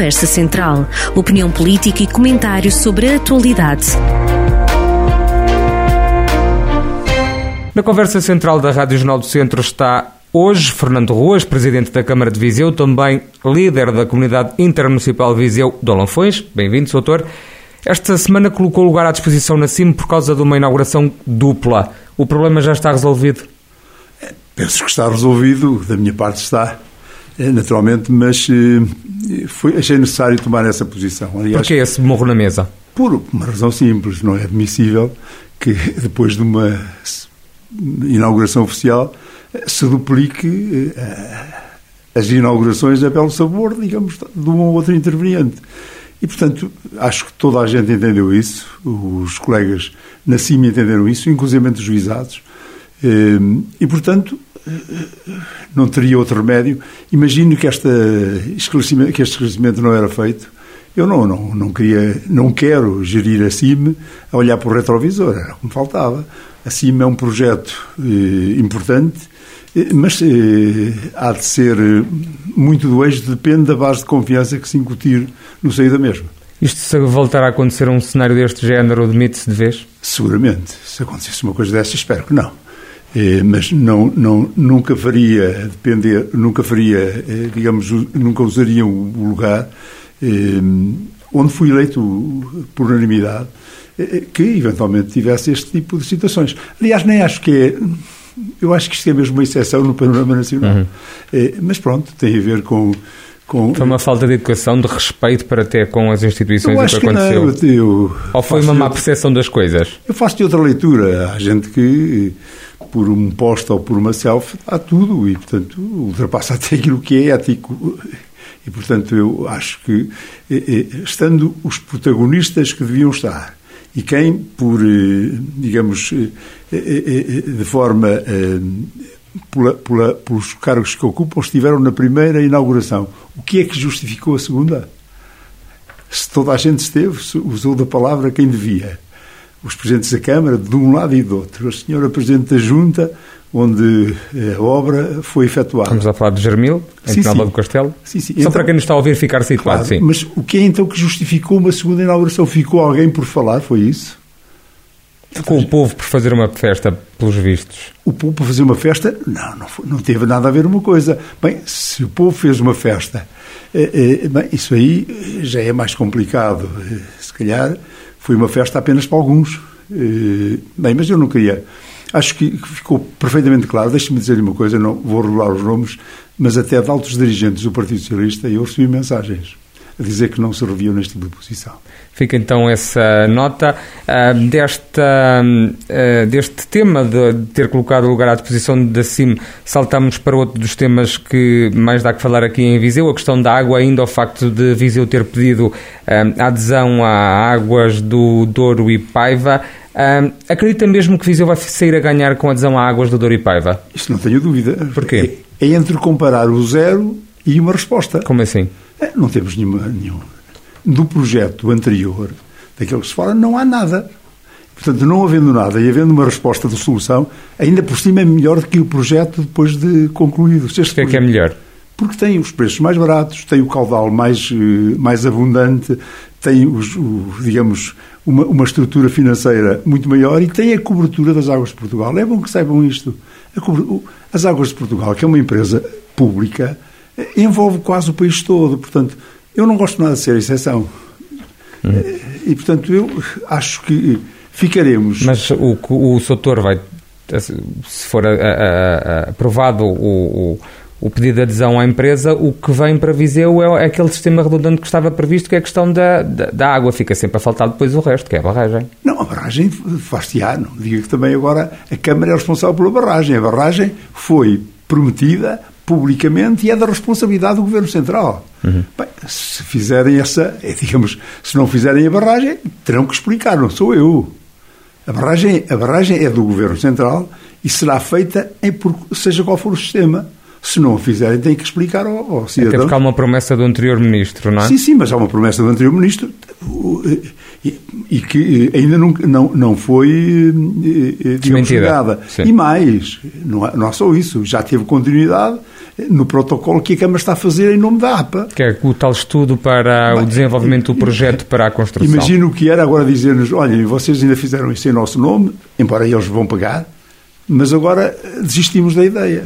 Conversa Central. Opinião política e comentários sobre a atualidade. Na conversa central da Rádio Jornal do Centro está hoje Fernando Ruas, presidente da Câmara de Viseu, também líder da comunidade intermunicipal Viseu de Olafões. Bem-vindo, doutor. Esta semana colocou lugar à disposição na CIM por causa de uma inauguração dupla. O problema já está resolvido? Penso que está resolvido, da minha parte está, naturalmente, mas eh, foi, achei necessário tomar essa posição. Aliás, Porquê esse morro na mesa? Por uma razão simples, não é admissível que depois de uma inauguração oficial se duplique as inaugurações a belo sabor, digamos, de um ou outro interveniente. E, portanto, acho que toda a gente entendeu isso, os colegas na CIMI entenderam isso, inclusive os juizados, e, portanto, não teria outro remédio. Imagino que, esta esclarecimento, que este esclarecimento não era feito. Eu não, não, não queria, não quero gerir a CIM a olhar para o retrovisor, era o que me faltava. A CIM é um projeto eh, importante, eh, mas eh, há de ser eh, muito do eixo, depende da base de confiança que se incutir no seio da mesma. Isto se voltar a acontecer um cenário deste género, demite-se de vez? Seguramente. Se acontecesse uma coisa dessa, espero que não. Eh, mas não, não, nunca faria depender, nunca faria, eh, digamos, nunca usaria o lugar eh, onde fui eleito por unanimidade que eventualmente tivesse este tipo de situações. Aliás, nem acho que é. Eu acho que isto é mesmo uma exceção no panorama nacional. Uhum. mas pronto, tem a ver com. Com... Foi uma falta de educação, de respeito para ter com as instituições eu acho que aconteceu? Que não, eu Ou foi uma má percepção das coisas? Eu faço de outra leitura. Há gente que por um post ou por uma selfie, há tudo e, portanto, ultrapassa até aquilo que é ético. E, portanto, eu acho que, eh, eh, estando os protagonistas que deviam estar e quem, por, eh, digamos, de forma. Pela, pela, pelos cargos que ocupam, estiveram na primeira inauguração. O que é que justificou a segunda? Se toda a gente esteve, usou da palavra quem devia os presidentes da Câmara, de um lado e do outro. A senhora Presidente da Junta, onde eh, a obra foi efetuada. Estamos a falar de Germil, em sim, Penalva do Castelo? Sim, sim. Só então, para quem nos está a ouvir ficar situado, claro, sim. Mas o que é então que justificou uma segunda inauguração? Ficou alguém por falar, foi isso? Ficou o povo por fazer uma festa, pelos vistos? O povo por fazer uma festa? Não, não, foi, não teve nada a ver uma coisa. Bem, se o povo fez uma festa, eh, eh, bem, isso aí já é mais complicado. Se calhar foi uma festa apenas para alguns. Eh, bem, mas eu não queria. Acho que ficou perfeitamente claro. Deixe-me dizer-lhe uma coisa, não vou regular os nomes, mas até de altos dirigentes do Partido Socialista eu recebi mensagens a dizer que não se reviam neste tipo de posição. Fica então essa nota uh, desta, uh, deste tema de ter colocado o lugar à disposição da CIM. Saltamos para outro dos temas que mais dá que falar aqui em Viseu, a questão da água, ainda o facto de Viseu ter pedido uh, adesão a águas do Douro e Paiva. acredita mesmo que Viseu vai sair a ganhar com a adesão a águas do Douro e Paiva? Isso não tenho dúvida. Porquê? É, é entre comparar o zero e uma resposta. Como assim? É, não temos nenhuma, nenhuma. Do projeto anterior, daquele que se fala, não há nada. Portanto, não havendo nada e havendo uma resposta de solução, ainda por cima é melhor do que o projeto depois de concluído. O que é que é melhor? Porque tem os preços mais baratos, tem o caudal mais, eh, mais abundante, tem, os, o, digamos, uma, uma estrutura financeira muito maior e tem a cobertura das Águas de Portugal. É bom que saibam isto. As Águas de Portugal, que é uma empresa pública, envolve quase o país todo. Portanto, eu não gosto nada de ser exceção. Hum. E, portanto, eu acho que ficaremos. Mas o, o Soutor vai, se for a, a, a, aprovado o, o, o, pedido de adesão à empresa, o que vem para Viseu é, aquele sistema redundante que estava previsto, que é a questão da, da, da, água. Fica sempre a faltar depois o resto, que é a barragem. Não, a barragem faz-se-á. Não diga que também agora a Câmara é responsável pela barragem. A barragem foi prometida publicamente e é da responsabilidade do Governo Central. Uhum. Bem, se fizerem essa, é, digamos, se não fizerem a barragem, terão que explicar, não sou eu. A barragem, a barragem é do Governo Central e será feita em, seja qual for o sistema. Se não a fizerem, têm que explicar ao, ao cidadão. Até porque há uma promessa do anterior ministro, não é? Sim, sim, mas há uma promessa do anterior ministro. e, e que ainda não, não, não foi desmentida. E mais, não é, não é só isso, já teve continuidade no protocolo que a Câmara está a fazer em nome da APA. Que é o tal estudo para Bem, o desenvolvimento do projeto para a construção. Imagino o que era agora dizer-nos, olhem, vocês ainda fizeram isso em nosso nome, embora eles vão pagar, mas agora desistimos da ideia.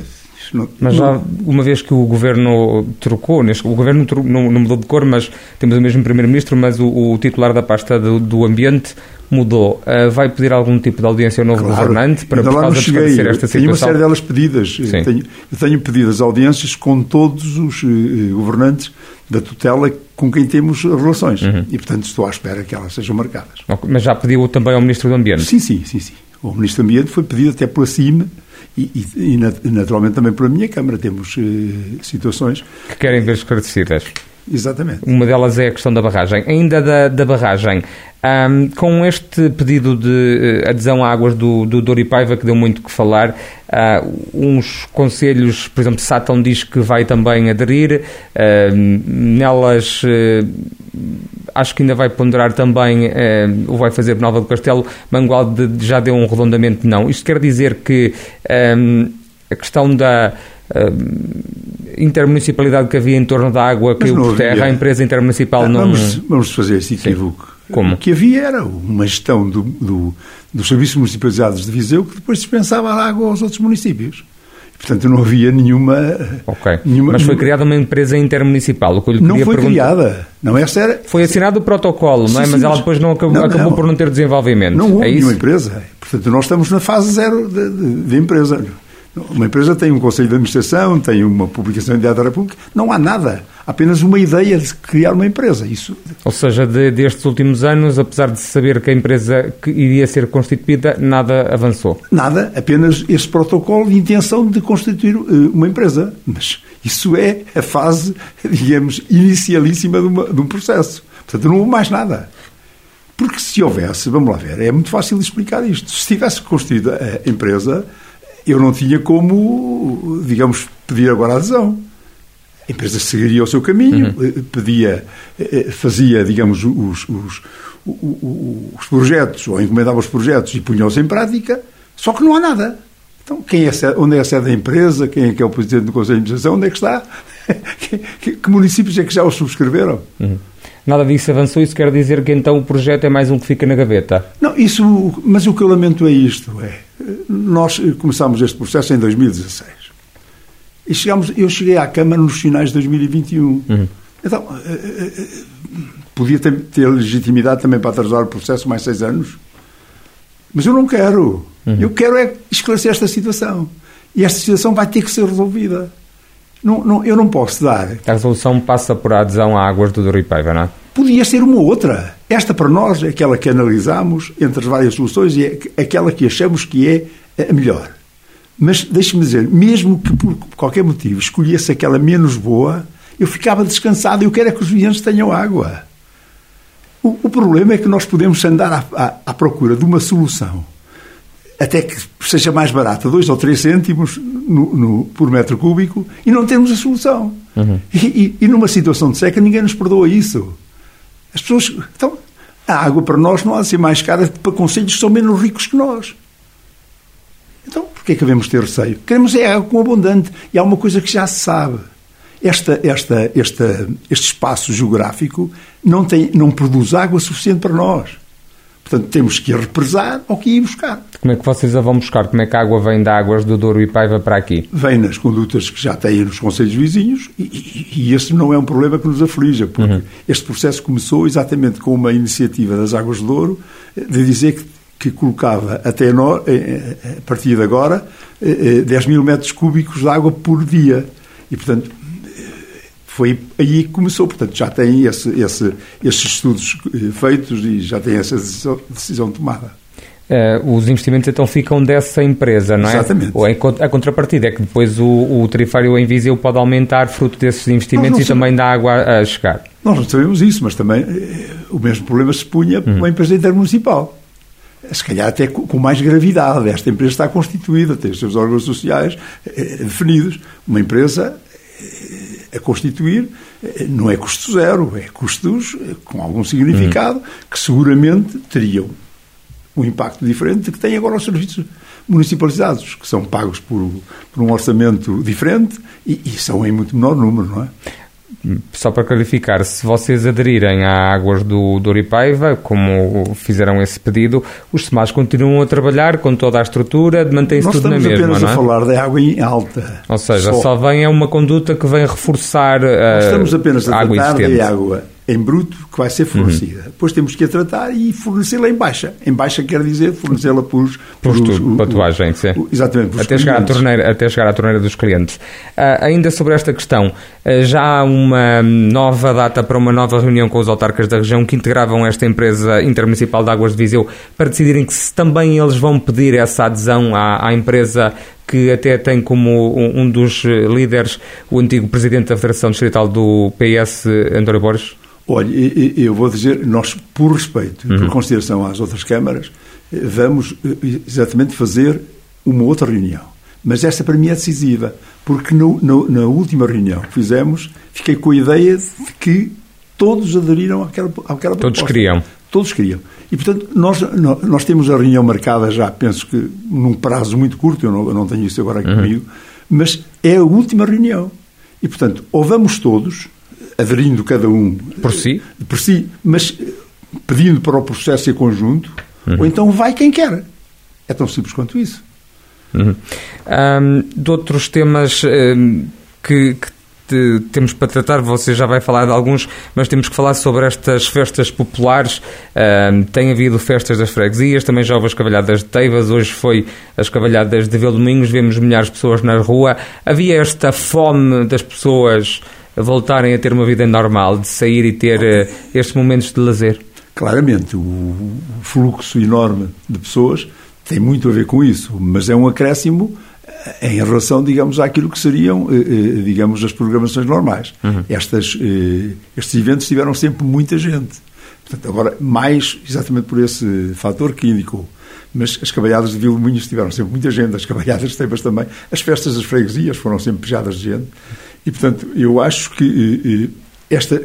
Não, mas já, uma vez que o governo trocou, o governo não, não mudou de cor, mas temos o mesmo primeiro-ministro, mas o, o, titular da pasta do, do ambiente mudou. Uh, vai pedir algum tipo de audiência ao novo claro, governante para por causa de esclarecer esta situação? Tenho uma série delas pedidas. Eu tenho, eu tenho pedido as audiências com todos os uh, governantes da tutela com quem temos relações. Uhum. E, portanto, estou à espera que elas sejam marcadas. Okay, mas já pediu também ao Ministro do Ambiente? Sim, sim, sim. sim. O Ministro do Ambiente foi pedido até pela CIME e, e, e, naturalmente também pela minha Câmara temos uh, situações que querem ver esclarecidas. Exatamente. Uma delas é a questão da barragem. Ainda da, da barragem, um, com este pedido de uh, adesão a águas do, do Douro e Paiva, que deu muito que falar, uh, uns conselhos, por exemplo, Sátão diz que vai também aderir, uh, nelas acho que ainda vai ponderar também, ou vai fazer Nova do Castelo, Mangualde já deu um redondamento não. Isto quer dizer que um, a questão da intermunicipalidade que havia em torno da água caiu por terra, a empresa intermunicipal não... Vamos, vamos fazer esse equívoco. Como? O que havia era uma gestão do, do, dos serviços municipalizados de Viseu que depois dispensava a água aos outros municípios. Portanto, não havia nenhuma. Ok. Nenhuma, Mas foi criada uma empresa intermunicipal. O que eu lhe não foi perguntar... criada. Não, essa era... Foi assinado o protocolo, sim, não é? Sim, mas ela depois não acabou, não, acabou não. por não ter desenvolvimento. Não houve é nenhuma empresa. Portanto, nós estamos na fase zero de empresa. Uma empresa tem um conselho de administração, tem uma publicação Diário da República, não há nada. Apenas uma ideia de criar uma empresa. Isso... Ou seja, de, destes últimos anos, apesar de saber que a empresa que iria ser constituída, nada avançou? Nada, apenas este protocolo de intenção de constituir uh, uma empresa. Mas isso é a fase, digamos, inicialíssima de, uma, de um processo. Portanto, não houve mais nada. Porque se houvesse, vamos lá ver, é muito fácil explicar isto. Se tivesse constituído a empresa, eu não tinha como, digamos, pedir agora adesão. A empresa seguiria o seu caminho, uhum. Eh, pedia, eh, fazia, digamos, os, os, os, os, projetos, ou encomendava os projetos e punha-os em prática, só que não há nada. Então, quem é, onde é a sede da empresa? Quem é que é o presidente do Conselho de Administração? Onde é que está? que, que, municípios é que já o subscreveram? Uhum. Nada disso avançou, isso quer dizer que então o projeto é mais um que fica na gaveta? Não, isso, mas o que eu lamento é isto, é, nós começámos este processo em 2016 e chegámos, eu cheguei à Câmara nos finais de 2021. Uhum. Então, eh, eh, eh, podia ter, ter, legitimidade também para atrasar o processo mais seis anos, mas eu não quero. Uhum. Eu quero é esclarecer esta situação. E esta situação vai ter que ser resolvida. Não, não, eu não posso dar. A resolução passa por adesão a águas do Paiva, não é? Podia ser uma outra. Esta, para nós, é aquela que analisamos entre as várias soluções e é aquela que achamos que é a melhor. Mas deixe-me dizer, mesmo que por qualquer motivo escolhesse aquela menos boa, eu ficava descansado. Eu quero é que os vizinhos tenham água. O, o problema é que nós podemos andar à, à, à procura de uma solução até que seja mais barata, 2 ou 3 cêntimos no, no, por metro cúbico, e não temos a solução. Uhum. E, e, e, numa situação de seca, ninguém nos perdoa isso. As pessoas. Então, a água para nós não há de ser mais cara para conselhos que são menos ricos que nós. Então, porquê é que devemos ter receio? Queremos é água com abundante. E há uma coisa que já se sabe. Esta, esta, esta, este espaço geográfico não, tem, não produz água suficiente para nós. Portanto, temos que ir represar ou que ir buscar. Como é que vocês a vão buscar? Como é que a água vem da águas do Douro e Paiva para aqui? Vem nas condutas que já têm nos conselhos vizinhos e, e, e esse não é um problema que nos aflige, porque uhum. este processo começou exatamente com uma iniciativa das Águas do Douro de dizer que, que colocava até no, eh, eh, a partir de agora 10 eh, mil metros cúbicos de água por dia. E, portanto, foi aí que começou. Portanto, já tem esse, esse, esses estudos eh, feitos e já tem essa decisão, decisão tomada. Uh, os investimentos então ficam dessa empresa, não é? Exatamente. Ou a contrapartida é que depois o, o tarifário em Viseu pode aumentar fruto desses investimentos e também da água a chegar. Nós não sabemos isso, mas também eh, o mesmo problema se punha uhum. uma empresa intermunicipal. Se calhar até com mais gravidade. Esta empresa está constituída, tem os seus órgãos sociais definidos. Uma empresa a constituir, não é custo zero, é custos com algum significado que seguramente teriam um impacto diferente que tem agora os serviços municipalizados, que são pagos por, por um orçamento diferente e, e são em muito menor número, não é? Só para clarificar, se vocês aderirem a águas do Doripaeva, como fizeram esse pedido, os SEMAS continuam a trabalhar com toda a estrutura, mantém-se tudo na mesma, não é? estamos apenas a falar de água em alta. Ou seja, só, só vem é uma conduta que vem reforçar a Estamos apenas a água tratar existente. de água em bruto que vai ser fornecida. Uhum. Depois temos que a tratar e fornecê-la em baixa. Em baixa quer dizer fornecê-la por, por, patuagem, sim. exatamente. Até chegar, à torneira, até chegar à torneira dos clientes. Uh, ainda sobre esta questão, uh, já há uma nova data para uma nova reunião com os autarcas da região que integravam esta empresa intermunicipal de águas de Viseu para decidirem que se também eles vão pedir essa adesão à, à empresa que até tem como um dos líderes o antigo presidente da Federação Distrital do PS, António Borges? Olha, eu vou dizer, nós, por respeito e por consideração às outras câmaras, vamos exatamente fazer uma outra reunião. Mas esta para mim é decisiva, porque no, no, na última reunião que fizemos, fiquei com a ideia de que todos aderiram àquela, àquela proposta. Todos queriam. Todos queriam. E, portanto, nós, nós temos a reunião marcada já, penso que num prazo muito curto, eu não, eu não tenho isso agora aqui uhum. comigo, mas é a última reunião. E, portanto, ou vamos todos, aderindo cada um por si, por si mas pedindo para o processo em conjunto, uhum. ou então vai quem quer. É tão simples quanto isso. Uhum. Um, de outros temas um, que, que te, temos para tratar, você já vai falar de alguns, mas temos que falar sobre estas festas populares. Um, tem havido festas das freguesias, também já houve as cavalhadas de Teivas, hoje foi as cavalhadas de Vildomingos, vemos milhares de pessoas na rua. Havia esta fome das pessoas voltarem a ter uma vida normal, de sair e ter uh, estes momentos de lazer? Claramente, o fluxo enorme de pessoas tem muito a ver com isso, mas é um acréscimo em relação, digamos, àquilo que seriam, digamos, as programações normais. Uhum. Estas, estes eventos tiveram sempre muita gente. Portanto, agora, mais exatamente por esse fator que indicou. Mas as cavalhadas de Vilmoinhos tiveram sempre muita gente, as cavalhadas de Tebas também, as festas das freguesias foram sempre pejadas de gente. E, portanto, eu acho que esta,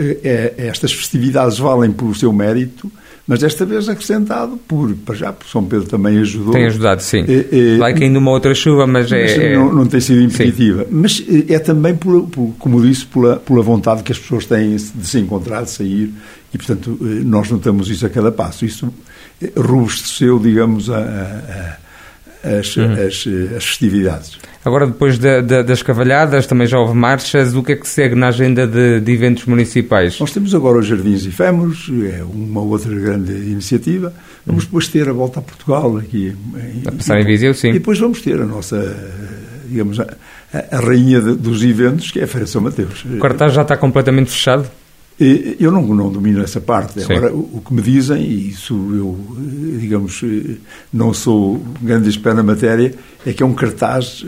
estas festividades valem pelo seu mérito, mas desta vez acrescentado por, para já, São Pedro também ajudou. Tem ajudado, sim. É, é, Vai caindo uma outra chuva, mas, mas é... Não, não tem sido impeditiva. Sim. Mas é também, por, por, como disse, pela, pela vontade que as pessoas têm de se encontrar, de sair, e, portanto, nós notamos isso a cada passo. Isso robusteceu, digamos, a, a as, uhum. as, as, festividades. Agora, depois da, da, das cavalhadas, também já houve marchas. O que é que segue na agenda de, de, eventos municipais? Nós temos agora os Jardins Efêmeros, é uma outra grande iniciativa. Vamos uhum. depois ter a volta a Portugal aqui. Em, a passar em Viseu, sim. E depois vamos ter a nossa, digamos, a, a rainha de, dos eventos, que é a Feira São Mateus. O cartaz já está completamente fechado? Eu não, não domino essa parte. Sim. Agora, o, que me dizem, e isso eu, digamos, não sou grande expert na matéria, é que é um cartaz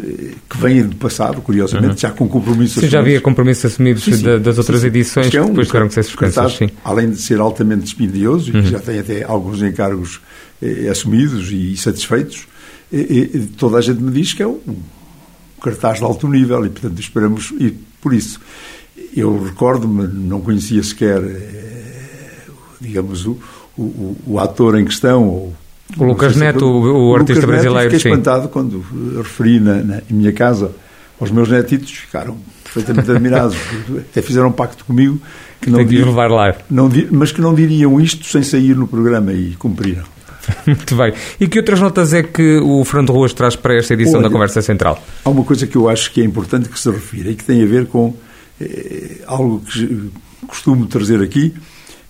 que vem do passado, curiosamente, uhum. já com compromissos assumidos. Sim, já havia compromissos assumidos sim, sim. das outras edições que, é um, depois tiveram que ser suspensos. Além de ser altamente dispendioso, uhum. e já tem até alguns encargos eh, assumidos e satisfeitos, eh, eh, toda a gente me diz que é um, um cartaz de alto nível e, portanto, esperamos ir por isso eu recordo-me, não conhecia sequer, eh, digamos, o, o, o ator em questão. Ou, o Lucas Neto, o, o artista Lucas brasileiro. Neto, fiquei sim. espantado quando referi na, na, em minha casa aos meus netitos, ficaram perfeitamente admirados. Até fizeram um pacto comigo que não que levar lá. Não, mas que não diriam isto sem sair no programa e cumpriram. Muito bem. E que outras notas é que o Fernando Ruas traz para esta edição Olha, da Conversa Central? Há uma coisa que eu acho que é importante que se refira e que tem a ver com é algo que costumo trazer aqui,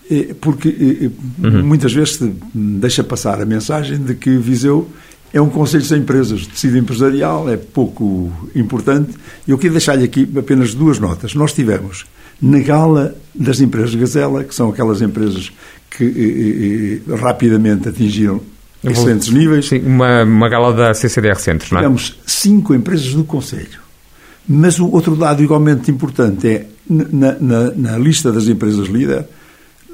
é porque uhum. muitas vezes se deixa passar a mensagem de que Viseu é um conselho sem empresas, tecido empresarial, é pouco importante. Eu queria deixar-lhe aqui apenas duas notas. Nós tivemos na gala das empresas Gazela, que são aquelas empresas que eh, rapidamente atingiram excelentes níveis. Sim, uma, uma gala da CCDR Centro, não é? Tivemos cinco empresas do Conselho mas o outro dado igualmente importante é, na, na, na lista das empresas líder,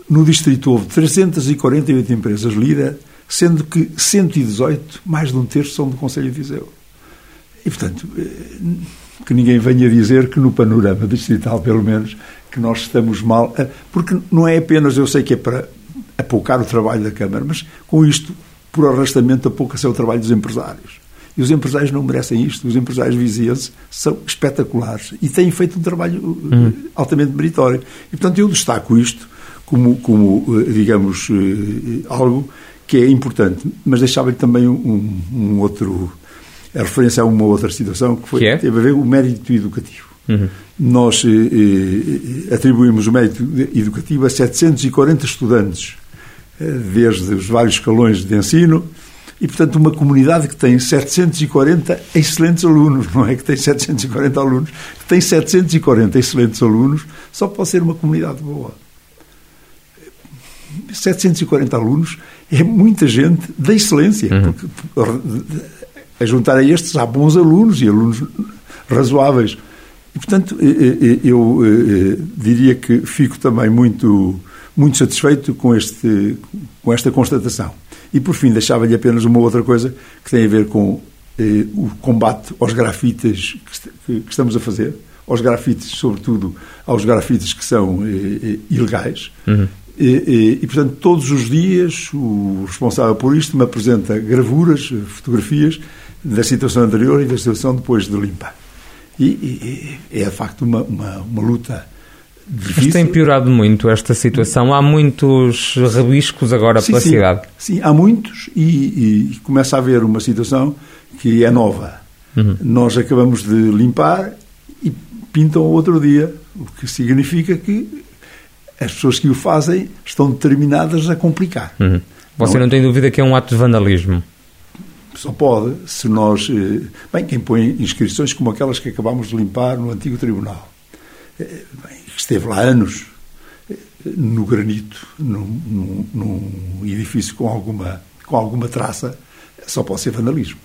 no distrito houve 348 empresas líder, sendo que 118, mais de um terço, são do Conselho de Viseu. E, portanto, eh, que ninguém venha dizer que no panorama distrital, pelo menos, que nós estamos mal, eh, porque não é apenas, eu sei que é para apoucar o trabalho da Câmara, mas com isto, por arrastamento, apouca-se o trabalho dos empresários. E os empresários não merecem isto. Os empresários vizienses são espetaculares e têm feito um trabalho uhum. altamente meritório. E, portanto, eu destaco isto como, como eh, digamos, algo que é importante. Mas deixava-lhe também um, um, outro. a referência a uma outra situação que, foi, que é? teve a ver com o mérito educativo. Uhum. Nós eh, atribuímos o mérito educativo a 740 estudantes, desde os vários escalões de ensino, e, portanto, uma comunidade que tem 740 excelentes alunos, não é que tem 740 alunos, que tem 740 excelentes alunos, só pode ser uma comunidade boa. 740 alunos é muita gente da excelência, uhum. porque a juntar a estes há bons alunos e alunos razoáveis. E, portanto, eu diria que fico também muito, muito satisfeito com, este, com esta constatação. E, por fim, deixava-lhe apenas uma outra coisa que tem a ver com eh, o combate aos grafites que, que, estamos a fazer, aos grafites, sobretudo aos grafites que são eh, eh ilegais. Uhum. E, e, e, portanto, todos os dias o responsável por isto me apresenta gravuras, fotografias da situação anterior e da situação depois de limpar. E, e é, de facto, uma, uma, uma luta difícil. Mas tem piorado muito esta situação. Há muitos rabiscos agora sim, pela sim, cidade. Sim, há muitos e, e, começa a haver uma situação que é nova. Uhum. Nós acabamos de limpar e pintam outro dia, o que significa que as pessoas que o fazem estão determinadas a complicar. Uhum. Você não, não tem dúvida que é um ato de vandalismo? Só pode se nós. Eh, bem, quem põe inscrições como aquelas que acabámos de limpar no antigo tribunal, eh, esteve lá anos, no granito, num, num, num edifício com alguma, com alguma traça, só pode ser vandalismo.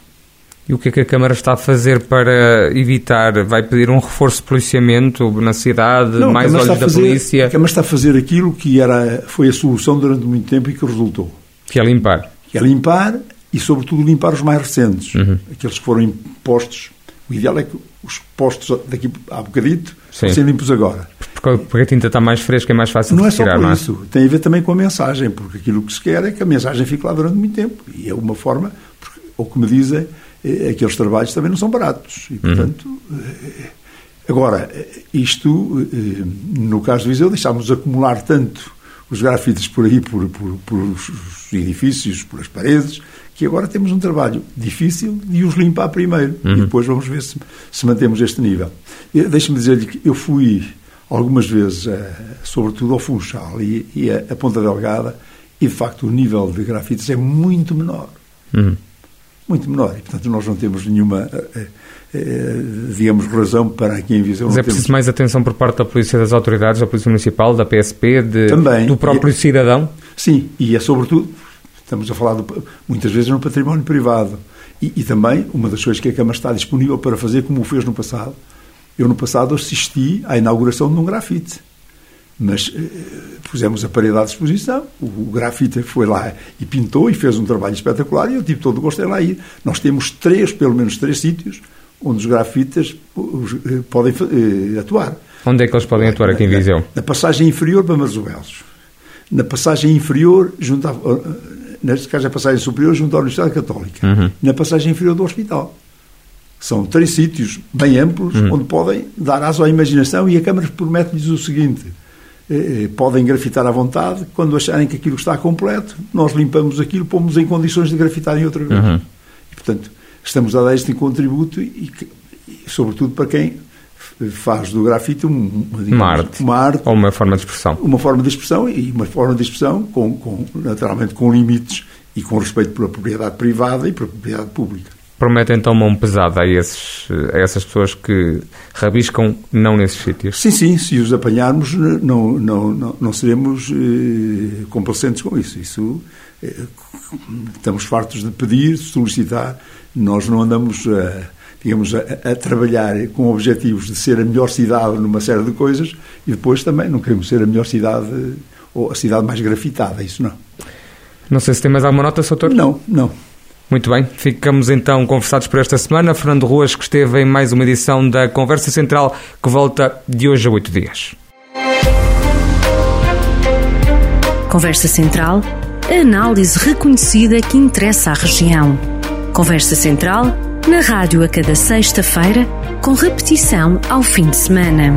E o que é que a Câmara está a fazer para evitar? Vai pedir um reforço de policiamento na cidade, Não, mais olhos da fazer, polícia? A Câmara está a fazer aquilo que era, foi a solução durante muito tempo e que resultou. Que é limpar. Que é limpar e, sobretudo, limpar os mais recentes. Uhum. Aqueles que foram impostos. O ideal é que os postos daqui a bocadito fossem limpos agora. Porque, porque, a tinta está mais fresca e mais fácil não de retirar, não é só por isso. Tem a ver também com a mensagem, porque aquilo que se quer é que a mensagem fique lá durante muito tempo. E é uma forma, porque, ou que me dizem, é, aqueles trabalhos também não são baratos. E, uhum. portanto, uhum. agora, isto, no caso do Viseu, deixámos acumular tanto os grafites por aí, por, por, os edifícios, por as paredes, que agora temos um trabalho difícil de os limpar primeiro uhum. e depois vamos ver se, se mantemos este nível. Deixe-me dizer-lhe que eu fui algumas vezes, sobretudo ao Funchal e, e a, a, Ponta Delgada, e de facto o nível de grafites é muito menor. Uhum muito menor. E, portanto, nós não temos nenhuma, eh, eh, digamos, razão para aqui em Viseu. Mas é preciso mais atenção por parte da Polícia das Autoridades, da Polícia Municipal, da PSP, de, Também. do próprio e, cidadão? Sim, e é sobretudo, estamos a falar do, muitas vezes no património privado. E, e, também, uma das coisas que a Câmara está disponível para fazer, como o fez no passado, eu no passado assisti à inauguração de um grafite mas eh, pusemos a parede à disposição, o, o grafite foi lá e pintou e fez um trabalho espetacular e eu tive todo o gosto em lá ir. Nós temos três, pelo menos três sítios onde os grafitas eh, podem eh, atuar. Onde é que eles podem atuar aqui em Viseu? Na, na passagem inferior para Marzoelos. Na passagem inferior, junto a, neste caso a passagem superior, junto à Universidade Católica. Uhum. Na passagem inferior do hospital. São três sítios bem amplos uhum. onde podem dar aso à imaginação e a Câmara promete-lhes o seguinte eh, eh, podem grafitar à vontade, quando acharem que aquilo está completo, nós limpamos aquilo, pomos em condições de grafitar em outra vez. Uhum. E, portanto, estamos a dar este contributo e, e, sobretudo para quem faz do grafite um, digamos, uma, arte, uma arte ou uma forma de expressão. Uma forma de expressão e uma forma de expressão com, com naturalmente com limites e com respeito pela propriedade privada e pela propriedade pública promete então mão pesada a, esses, a essas pessoas que rabiscam não nesses sítios? Sim, sim, se os apanharmos não, não, não, não seremos eh, complacentes com isso. Isso eh, estamos fartos de pedir, solicitar, nós não andamos a, digamos, a, a, trabalhar com objetivos de ser a melhor cidade numa série de coisas e depois também não queremos ser a melhor cidade ou a cidade mais grafitada, isso não. Não sei se tem mais alguma nota, Soutor? Não, não. Muito bem, ficamos então conversados por esta semana. Fernando Ruas, que esteve em mais uma edição da Conversa Central, que volta de hoje a oito dias. Conversa Central, a análise reconhecida que interessa à região. Conversa Central, na rádio a cada sexta-feira, com repetição ao fim de semana.